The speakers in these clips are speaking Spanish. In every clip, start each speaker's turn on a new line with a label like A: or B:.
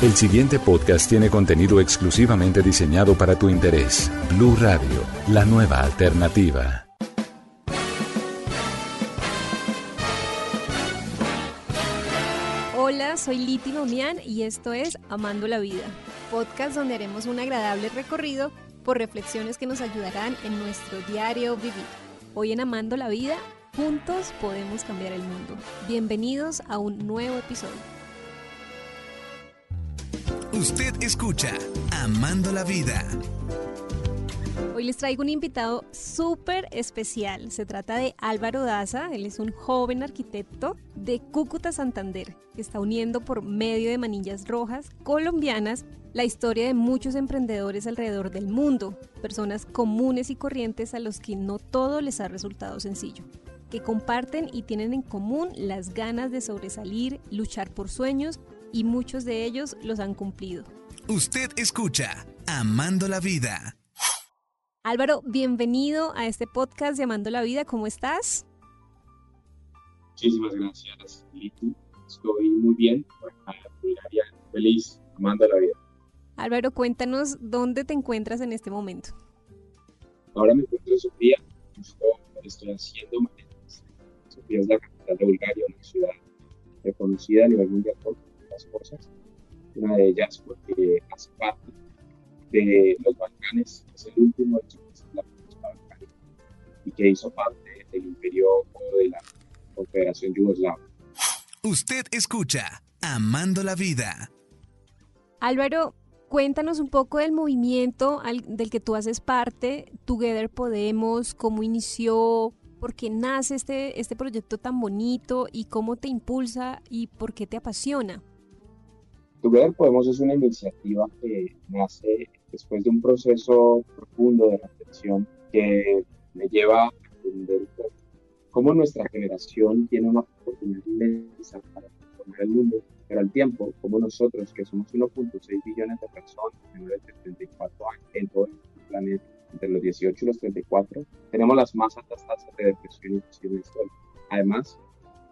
A: El siguiente podcast tiene contenido exclusivamente diseñado para tu interés. Blue Radio, la nueva alternativa.
B: Hola, soy Liti Maumian y esto es Amando la Vida, podcast donde haremos un agradable recorrido por reflexiones que nos ayudarán en nuestro diario vivir. Hoy en Amando la Vida, juntos podemos cambiar el mundo. Bienvenidos a un nuevo episodio.
C: Usted escucha Amando la Vida.
B: Hoy les traigo un invitado súper especial. Se trata de Álvaro Daza. Él es un joven arquitecto de Cúcuta, Santander, que está uniendo por medio de manillas rojas colombianas la historia de muchos emprendedores alrededor del mundo, personas comunes y corrientes a los que no todo les ha resultado sencillo que comparten y tienen en común las ganas de sobresalir, luchar por sueños y muchos de ellos los han cumplido.
C: Usted escucha Amando la Vida.
B: Álvaro, bienvenido a este podcast de Amando la Vida. ¿Cómo estás?
D: Muchísimas gracias, Liti. Estoy muy bien, feliz, amando la vida.
B: Álvaro, cuéntanos dónde te encuentras en este momento.
D: Ahora me encuentro en Sofía, estoy haciendo maneras. Sofía es la capital de Bulgaria, una ciudad reconocida a nivel mundial por cosas. Una de ellas porque hace parte de los Balcanes, es el último de la Balcanes y que hizo parte del imperio de la Confederación Yugoslava.
C: Usted escucha Amando la Vida.
B: Álvaro, cuéntanos un poco del movimiento del que tú haces parte, Together Podemos, cómo inició, por qué nace este, este proyecto tan bonito y cómo te impulsa y por qué te apasiona.
D: Together Podemos es una iniciativa que nace después de un proceso profundo de reflexión que me lleva a entender cómo nuestra generación tiene una oportunidad inmensa para transformar el mundo, pero al tiempo, como nosotros, que somos 1.6 billones de personas menores de 34 años en todo el planeta, entre los 18 y los 34, tenemos las más altas tasas de depresión y suicidio. Además,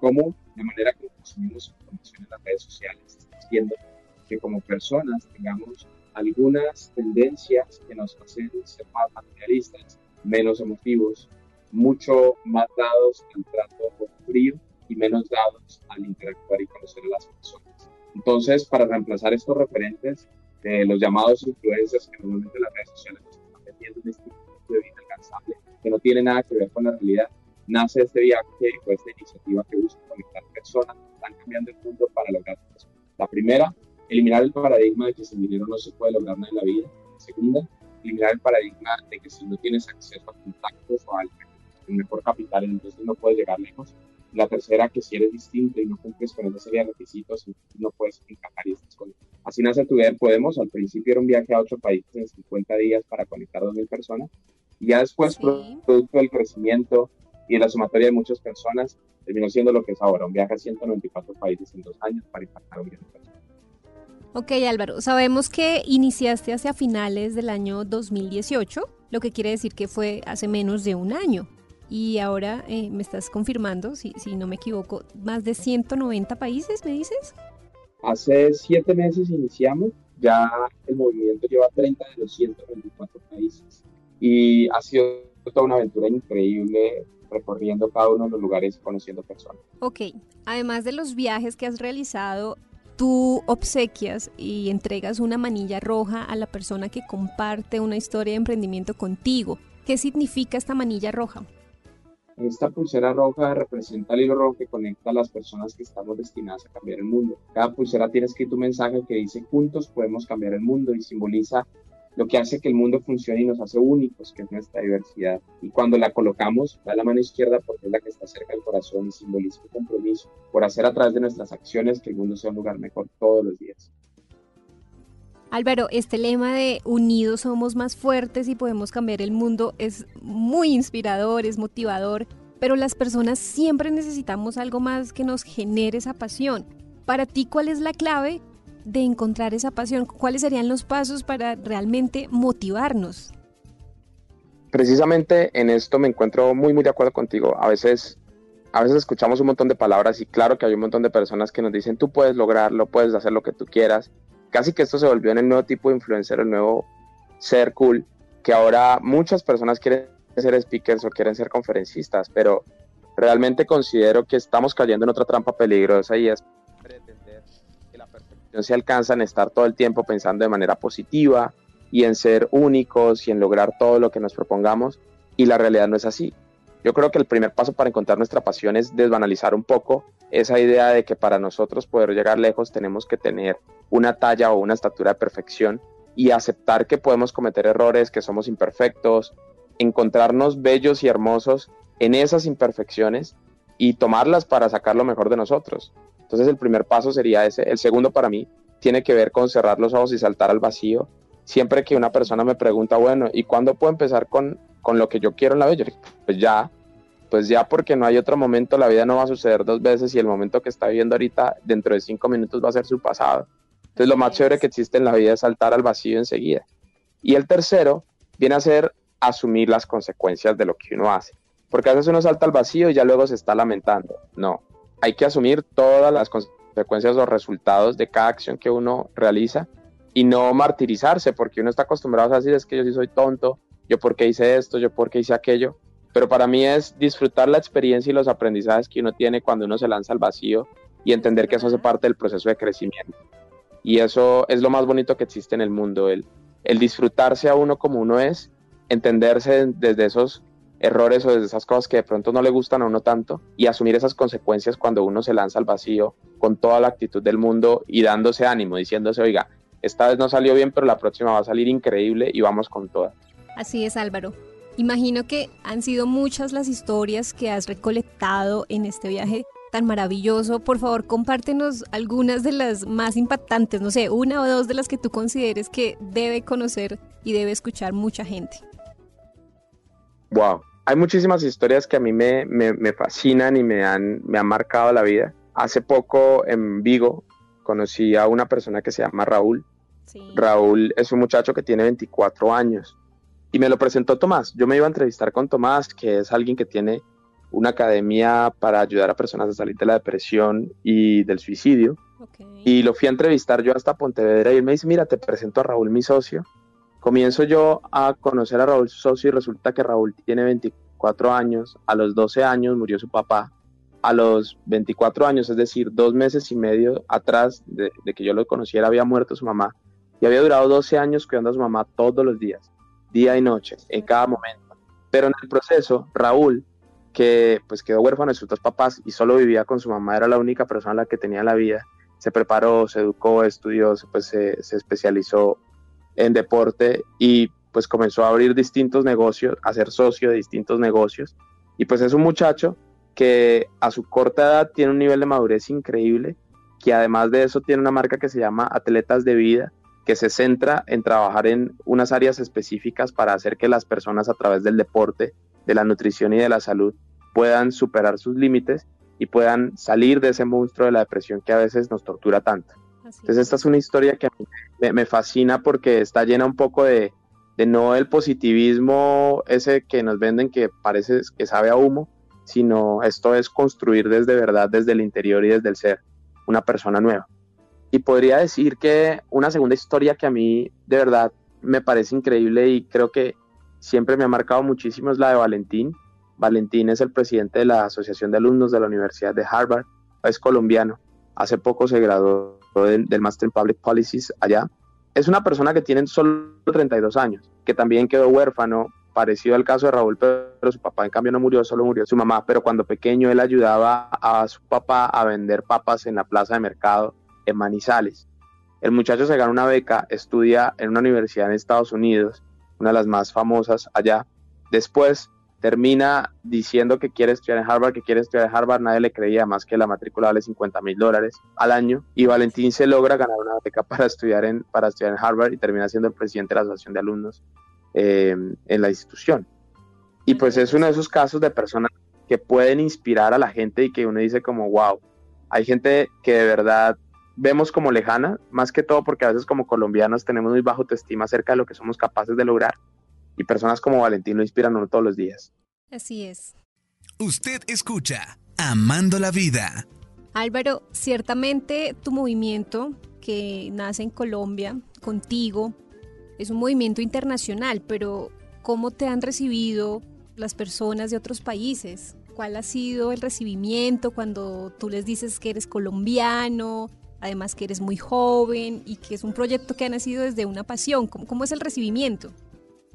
D: cómo de manera que consumimos información en las redes sociales, está haciendo que como personas tengamos algunas tendencias que nos hacen ser más materialistas, menos emotivos, mucho más dados al trato frío y menos dados al interactuar y conocer a las personas. Entonces, para reemplazar estos referentes de los llamados influencers que normalmente las redes sociales nos están vendiendo un estilo de vida alcanzable que no tiene nada que ver con la realidad, nace este viaje o esta iniciativa que busca conectar personas que están cambiando el mundo para lograr. La primera eliminar el paradigma de que sin dinero no se puede lograr nada en la vida. Segunda, eliminar el paradigma de que si no tienes acceso a contactos o al mejor capital, entonces no puedes llegar lejos. La tercera, que si eres distinto y no cumples con esa serie de requisitos, no puedes encajar y estas cosas. Así nace Tu Vida Podemos. Al principio era un viaje a ocho países en 50 días para conectar a 2.000 personas. Y ya después, producto del crecimiento y de la sumatoria de muchas personas, terminó siendo lo que es ahora, un viaje a 194 países en dos años para impactar a millón de personas.
B: Ok, Álvaro, sabemos que iniciaste hacia finales del año 2018, lo que quiere decir que fue hace menos de un año. Y ahora eh, me estás confirmando, si, si no me equivoco, más de 190 países, ¿me dices?
D: Hace siete meses iniciamos, ya el movimiento lleva 30 de los 124 países. Y ha sido toda una aventura increíble recorriendo cada uno de los lugares y conociendo personas.
B: Ok, además de los viajes que has realizado, tú obsequias y entregas una manilla roja a la persona que comparte una historia de emprendimiento contigo. ¿Qué significa esta manilla roja?
D: Esta pulsera roja representa el hilo rojo que conecta a las personas que estamos destinadas a cambiar el mundo. Cada pulsera tiene escrito un mensaje que dice juntos podemos cambiar el mundo y simboliza lo que hace que el mundo funcione y nos hace únicos, que es nuestra diversidad. Y cuando la colocamos, va la mano izquierda porque es la que está cerca del corazón y simboliza un compromiso por hacer a través de nuestras acciones que el mundo sea un lugar mejor todos los días.
B: Álvaro, este lema de unidos somos más fuertes y podemos cambiar el mundo es muy inspirador, es motivador, pero las personas siempre necesitamos algo más que nos genere esa pasión. Para ti, ¿cuál es la clave de encontrar esa pasión? ¿Cuáles serían los pasos para realmente motivarnos?
D: Precisamente en esto me encuentro muy, muy de acuerdo contigo. A veces, a veces escuchamos un montón de palabras y claro que hay un montón de personas que nos dicen, tú puedes lograrlo, puedes hacer lo que tú quieras. Casi que esto se volvió en el nuevo tipo de influencer, el nuevo ser cool, que ahora muchas personas quieren ser speakers o quieren ser conferencistas, pero realmente considero que estamos cayendo en otra trampa peligrosa y es se alcanza en estar todo el tiempo pensando de manera positiva y en ser únicos y en lograr todo lo que nos propongamos y la realidad no es así. Yo creo que el primer paso para encontrar nuestra pasión es desbanalizar un poco esa idea de que para nosotros poder llegar lejos tenemos que tener una talla o una estatura de perfección y aceptar que podemos cometer errores, que somos imperfectos, encontrarnos bellos y hermosos en esas imperfecciones y tomarlas para sacar lo mejor de nosotros. Entonces el primer paso sería ese. El segundo para mí tiene que ver con cerrar los ojos y saltar al vacío. Siempre que una persona me pregunta, bueno, ¿y cuándo puedo empezar con, con lo que yo quiero en la vida? pues ya, pues ya porque no hay otro momento, la vida no va a suceder dos veces y el momento que está viviendo ahorita dentro de cinco minutos va a ser su pasado. Entonces lo más chévere que existe en la vida es saltar al vacío enseguida. Y el tercero viene a ser asumir las consecuencias de lo que uno hace. Porque a veces uno salta al vacío y ya luego se está lamentando. No, hay que asumir todas las consecuencias o resultados de cada acción que uno realiza y no martirizarse, porque uno está acostumbrado a decir es que yo sí soy tonto, yo por qué hice esto, yo por qué hice aquello. Pero para mí es disfrutar la experiencia y los aprendizajes que uno tiene cuando uno se lanza al vacío y entender que eso hace parte del proceso de crecimiento. Y eso es lo más bonito que existe en el mundo, el, el disfrutarse a uno como uno es, entenderse desde esos errores o desde esas cosas que de pronto no le gustan a uno tanto y asumir esas consecuencias cuando uno se lanza al vacío con toda la actitud del mundo y dándose ánimo, diciéndose, oiga, esta vez no salió bien, pero la próxima va a salir increíble y vamos con todas.
B: Así es, Álvaro. Imagino que han sido muchas las historias que has recolectado en este viaje tan maravilloso. Por favor, compártenos algunas de las más impactantes, no sé, una o dos de las que tú consideres que debe conocer y debe escuchar mucha gente.
D: Wow, hay muchísimas historias que a mí me, fascinan y me han, me han marcado la vida. Hace poco en Vigo conocí a una persona que se llama Raúl. Raúl es un muchacho que tiene 24 años y me lo presentó Tomás. Yo me iba a entrevistar con Tomás, que es alguien que tiene una academia para ayudar a personas a salir de la depresión y del suicidio. Y lo fui a entrevistar yo hasta Pontevedra y él me dice, mira, te presento a Raúl, mi socio. Comienzo yo a conocer a Raúl Socio y resulta que Raúl tiene 24 años, a los 12 años murió su papá, a los 24 años, es decir, dos meses y medio atrás de, que yo lo conociera, había muerto su mamá. Y había durado 12 años cuidando a su mamá todos los días, día y noche, en cada momento. Pero en el proceso, Raúl, que pues quedó huérfano de sus dos papás y solo vivía con su mamá, era la única persona la que tenía la vida, se preparó, se educó, estudió, pues se especializó en deporte y pues comenzó a abrir distintos negocios, a ser socio de distintos negocios. Y pues es un muchacho que a su corta edad tiene un nivel de madurez increíble, que además de eso tiene una marca que se llama Atletas de Vida, que se centra en trabajar en unas áreas específicas para hacer que las personas a través del deporte, de la nutrición y de la salud puedan superar sus límites y puedan salir de ese monstruo de la depresión que a veces nos tortura tanto. Entonces esta es una historia que a mí me, fascina porque está llena un poco de, no el positivismo ese que nos venden que parece que sabe a humo, sino esto es construir desde verdad, desde el interior y desde el ser, una persona nueva. Y podría decir que una segunda historia que a mí de verdad me parece increíble y creo que siempre me ha marcado muchísimo es la de Valentín. Valentín es el presidente de la Asociación de Alumnos de la Universidad de Harvard, es colombiano. Hace poco se graduó del, del Master in Public Policies allá. Es una persona que tiene solo 32 años, que también quedó huérfano, parecido al caso de Raúl, pero su papá en cambio no murió, solo murió su mamá, pero cuando pequeño él ayudaba a su papá a vender papas en la plaza de mercado en Manizales. El muchacho se gana una beca, estudia en una universidad en Estados Unidos, una de las más famosas allá. Después termina diciendo que quiere estudiar en Harvard, que quiere estudiar en Harvard, nadie le creía más que la matrícula vale 50 mil dólares al año y Valentín se logra ganar una beca para estudiar en, para estudiar en Harvard y termina siendo el presidente de la Asociación de Alumnos eh, en la institución. Y pues es uno de esos casos de personas que pueden inspirar a la gente y que uno dice como, wow, hay gente que de verdad vemos como lejana, más que todo porque a veces como colombianos tenemos muy bajo autoestima acerca de lo que somos capaces de lograr y personas como Valentín lo inspiran uno todos los días.
B: Así es.
C: Usted escucha Amando la Vida.
B: Álvaro, ciertamente tu movimiento que nace en Colombia contigo es un movimiento internacional, pero ¿cómo te han recibido las personas de otros países? ¿Cuál ha sido el recibimiento cuando tú les dices que eres colombiano, además que eres muy joven y que es un proyecto que ha nacido desde una pasión? ¿Cómo, cómo es el recibimiento?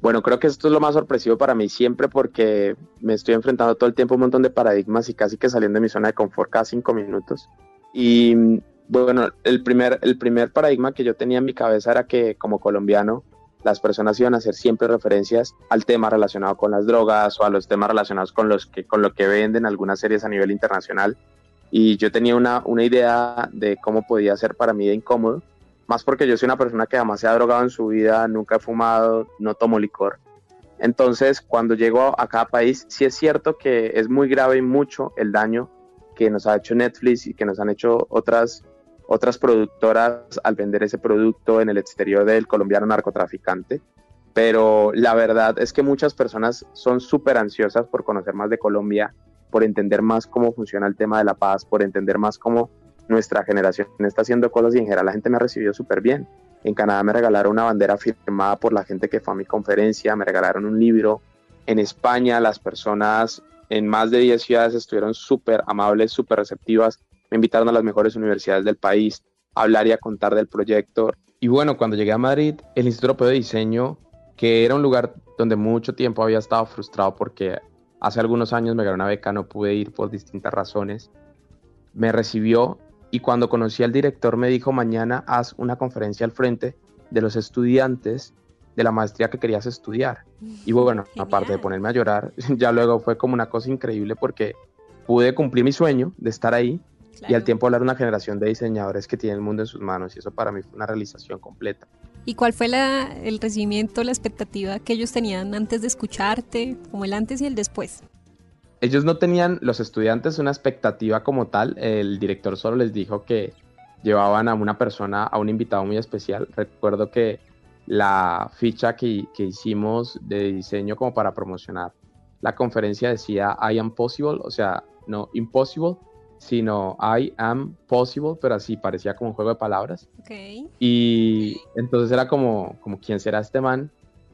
D: Bueno, creo que esto es lo más sorpresivo para mí siempre porque me estoy enfrentando todo el tiempo a un montón de paradigmas y casi que saliendo de mi zona de confort cada cinco minutos. Y bueno, el primer, el primer paradigma que yo tenía en mi cabeza era que como colombiano las personas iban a hacer siempre referencias al tema relacionado con las drogas o a los temas relacionados con, los que, con lo que venden algunas series a nivel internacional. Y yo tenía una, una idea de cómo podía ser para mí de incómodo más porque yo soy una persona que jamás se ha drogado en su vida, nunca he fumado, no tomo licor. Entonces, cuando llego a cada país, sí es cierto que es muy grave y mucho el daño que nos ha hecho Netflix y que nos han hecho otras, otras productoras al vender ese producto en el exterior del colombiano narcotraficante. Pero la verdad es que muchas personas son súper ansiosas por conocer más de Colombia, por entender más cómo funciona el tema de la paz, por entender más cómo nuestra generación está haciendo cosas y en general la gente me ha recibido súper bien. En Canadá me regalaron una bandera firmada por la gente que fue a mi conferencia, me regalaron un libro. En España las personas en más de 10 ciudades estuvieron súper amables, súper receptivas. Me invitaron a las mejores universidades del país a hablar y a contar del proyecto. Y bueno, cuando llegué a Madrid, el Instituto Europeo de Diseño, que era un lugar donde mucho tiempo había estado frustrado porque hace algunos años me gané una beca, no pude ir por distintas razones, me recibió y cuando conocí al director me dijo mañana haz una conferencia al frente de los estudiantes de la maestría que querías estudiar. Y bueno, aparte de ponerme a llorar, ya luego fue como una cosa increíble porque pude cumplir mi sueño de estar ahí y al tiempo hablar una generación de diseñadores que tienen el mundo en sus manos y eso para mí fue una realización completa.
B: ¿Y cuál fue la, el recibimiento, la expectativa que ellos tenían antes de escucharte, como el antes y el después?
D: Ellos no tenían, los estudiantes, una expectativa como tal. El director solo les dijo que llevaban a una persona, a un invitado muy especial. Recuerdo que la ficha que, que hicimos de diseño como para promocionar la conferencia decía I am possible, o sea, no impossible, sino I am possible, pero así parecía como un juego de palabras.
B: Okay.
D: Y entonces era como, como, ¿quién será este man?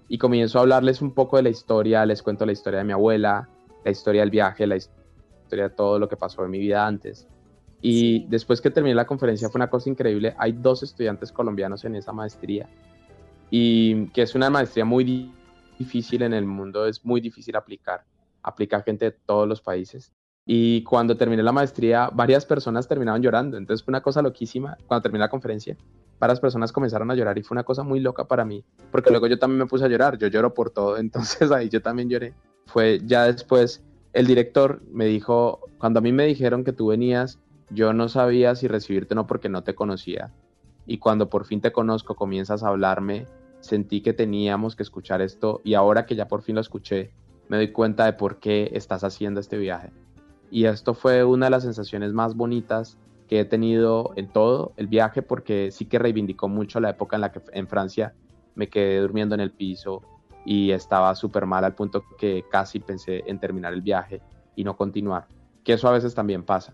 D: Y comienzo a hablarles un poco de la historia, les cuento la historia de mi abuela, la historia del viaje, la historia de todo lo que pasó en mi vida antes. Y sí. después que terminé la conferencia fue una cosa increíble. Hay dos estudiantes colombianos en esa maestría y que es una maestría muy difícil en el mundo, es muy difícil aplicar. Aplica gente de todos los países. Y cuando terminé la maestría, varias personas terminaron llorando. Entonces fue una cosa loquísima. Cuando terminé la conferencia, varias personas comenzaron a llorar y fue una cosa muy loca para mí. Porque luego yo también me puse a llorar. Yo lloro por todo. Entonces ahí yo también lloré fue ya después el director me dijo, cuando a mí me dijeron que tú venías, yo no sabía si recibirte o no porque no te conocía. Y cuando por fin te conozco, comienzas a hablarme, sentí que teníamos que escuchar esto y ahora que ya por fin lo escuché, me doy cuenta de por qué estás haciendo este viaje. Y esto fue una de las sensaciones más bonitas que he tenido en todo el viaje porque sí que reivindicó mucho la época en la que en Francia me quedé durmiendo en el piso, y estaba súper mal al punto que casi pensé en terminar el viaje y no continuar, que eso a veces también pasa.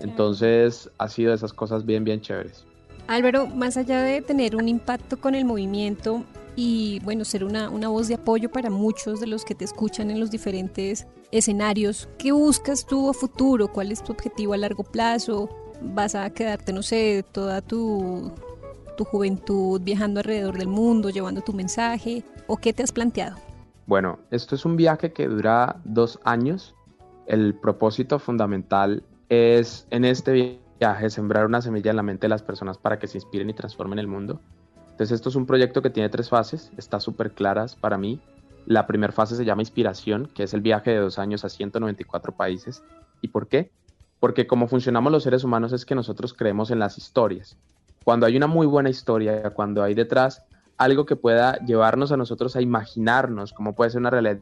D: Entonces ha sido esas cosas bien, bien chéveres.
B: Álvaro, más allá de tener un impacto con el movimiento y bueno, ser una, una voz de apoyo para muchos de los que te escuchan en los diferentes escenarios, ¿qué buscas tú a futuro? ¿Cuál es tu objetivo a largo plazo? ¿Vas a quedarte, no sé, toda tu, tu juventud viajando alrededor del mundo, llevando tu mensaje? ¿O qué te has planteado?
D: Bueno, esto es un viaje que dura dos años. El propósito fundamental es en este viaje, sembrar una semilla en la mente de las personas para que se inspiren y transformen el mundo. Entonces esto es un proyecto que tiene tres fases, está súper claras para mí. La primera fase se llama Inspiración, que es el viaje de dos años a 194 países. ¿Y por qué? Porque como funcionamos los seres humanos es que nosotros creemos en las historias. Cuando hay una muy buena historia, cuando hay detrás algo que pueda llevarnos a nosotros a imaginarnos cómo puede ser una realidad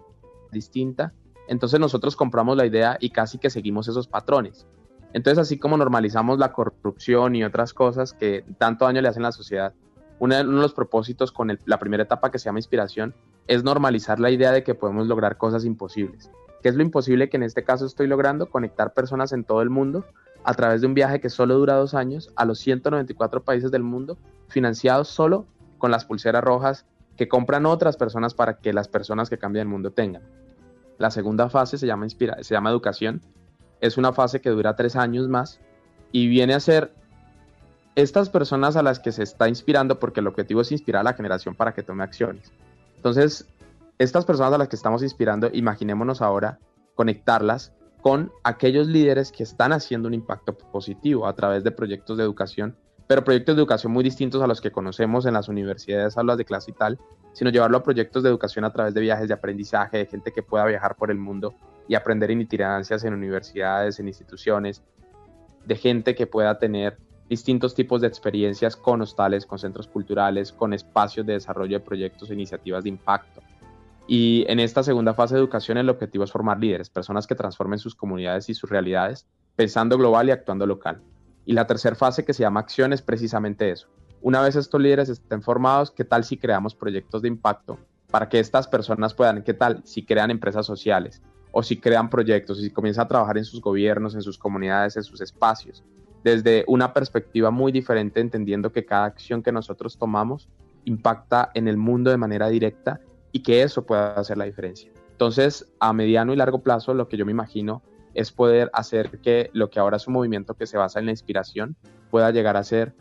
D: distinta, entonces nosotros compramos la idea y casi que seguimos esos patrones. Entonces, así como normalizamos la corrupción y otras cosas que tanto daño le hacen a la sociedad, uno de los propósitos con la primera etapa que se llama inspiración es normalizar la idea de que podemos lograr cosas imposibles. ¿Qué es lo imposible que en este caso estoy logrando? Conectar personas en todo el mundo a través de un viaje que solo dura dos años a los 194 países del mundo, financiados solo con las pulseras rojas que compran otras personas para que las personas que cambian el mundo tengan. La segunda fase se llama, inspira se llama educación. Es una fase que dura tres años más y viene a ser estas personas a las que se está inspirando, porque el objetivo es inspirar a la generación para que tome acciones. Entonces, estas personas a las que estamos inspirando, imaginémonos ahora conectarlas con aquellos líderes que están haciendo un impacto positivo a través de proyectos de educación pero proyectos de educación muy distintos a los que conocemos en las universidades, aulas de clase y tal, sino llevarlo a proyectos de educación a través de viajes de aprendizaje, de gente que pueda viajar por el mundo y aprender en itinerancias en universidades, en instituciones, de gente que pueda tener distintos tipos de experiencias con hostales, con centros culturales, con espacios de desarrollo de proyectos e iniciativas de impacto. Y en esta segunda fase de educación el objetivo es formar líderes, personas que transformen sus comunidades y sus realidades, pensando global y actuando local. Y la tercera fase que se llama acción es precisamente eso. Una vez estos líderes estén formados, ¿qué tal si creamos proyectos de impacto para que estas personas puedan, qué tal si crean empresas sociales o si crean proyectos si comienzan a trabajar en sus gobiernos, en sus comunidades, en sus espacios, desde una perspectiva muy diferente, entendiendo que cada acción que nosotros tomamos impacta en el mundo de manera directa y que eso pueda hacer la diferencia. Entonces, a mediano y largo plazo, lo que yo me imagino es poder hacer que lo que ahora es un movimiento que se basa en la inspiración pueda llegar a ser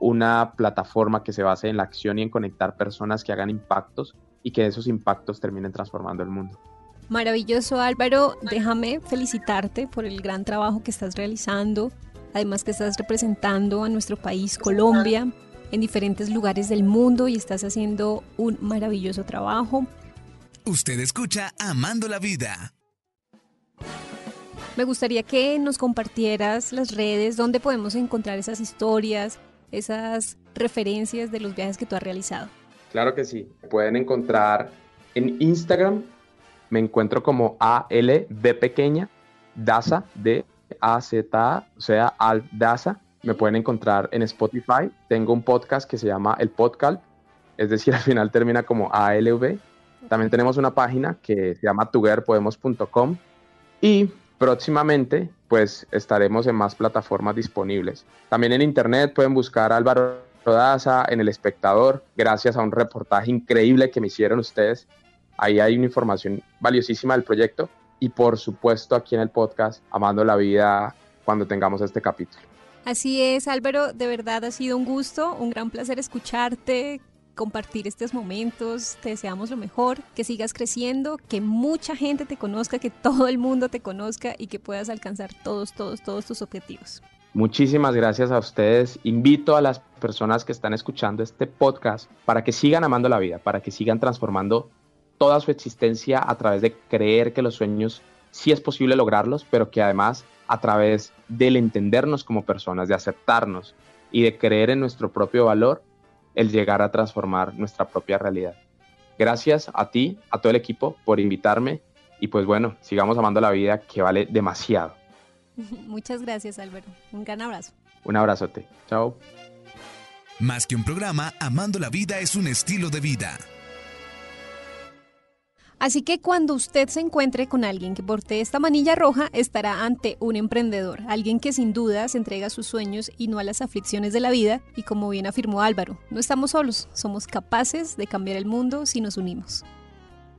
D: una plataforma que se base en la acción y en conectar personas que hagan impactos y que esos impactos terminen transformando el mundo.
B: Maravilloso Álvaro, déjame felicitarte por el gran trabajo que estás realizando, además que estás representando a nuestro país Colombia en diferentes lugares del mundo y estás haciendo un maravilloso trabajo.
C: Usted escucha Amando la Vida.
B: Me gustaría que nos compartieras las redes, donde podemos encontrar esas historias, esas referencias de los viajes que tú has realizado.
D: Claro que sí. Pueden encontrar en Instagram, me encuentro como ALB pequeña, DASA, D A Z A, o sea, Al DASA. Me pueden encontrar en Spotify. Tengo un podcast que se llama El Podcast, es decir, al final termina como ALV. También tenemos una página que se llama togetherpodemos.com y próximamente pues estaremos en más plataformas disponibles. También en internet pueden buscar a Álvaro Rodaza en El Espectador, gracias a un reportaje increíble que me hicieron ustedes. Ahí hay una información valiosísima del proyecto y por supuesto aquí en el podcast Amando la Vida cuando tengamos este capítulo.
B: Así es, Álvaro, de verdad ha sido un gusto, un gran placer escucharte, compartir estos momentos. Te deseamos lo mejor, que sigas creciendo, que mucha gente te conozca, que todo el mundo te conozca y que puedas alcanzar todos, todos, todos tus objetivos.
D: Muchísimas gracias a ustedes. Invito a las personas que están escuchando este podcast para que sigan amando la vida, para que sigan transformando toda su existencia a través de creer que los sueños sí es posible lograrlos, pero que además a través del entendernos como personas, de aceptarnos y de creer en nuestro propio valor, el llegar a transformar nuestra propia realidad. Gracias a ti, a todo el equipo por invitarme y pues bueno, sigamos amando la vida que vale demasiado.
B: Muchas gracias Álvaro, un gran abrazo.
D: Un abrazote, chao.
C: Más que un programa, Amando la vida es un estilo de vida.
B: Así que cuando usted se encuentre con alguien que porte esta manilla roja, estará ante un emprendedor, alguien que sin duda se entrega a sus sueños y no a las aflicciones de la vida, y como bien afirmó Álvaro, no estamos solos, somos capaces de cambiar el mundo si nos unimos.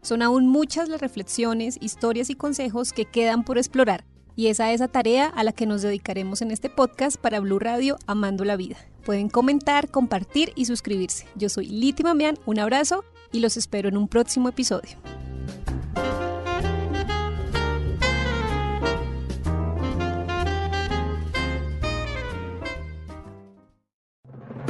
B: Son aún muchas las reflexiones, historias y consejos que quedan por explorar, y esa es la tarea a la que nos dedicaremos en este podcast para Blue Radio Amando la Vida. Pueden comentar, compartir y suscribirse. Yo soy Liti Mamián, un abrazo y los espero en un próximo episodio.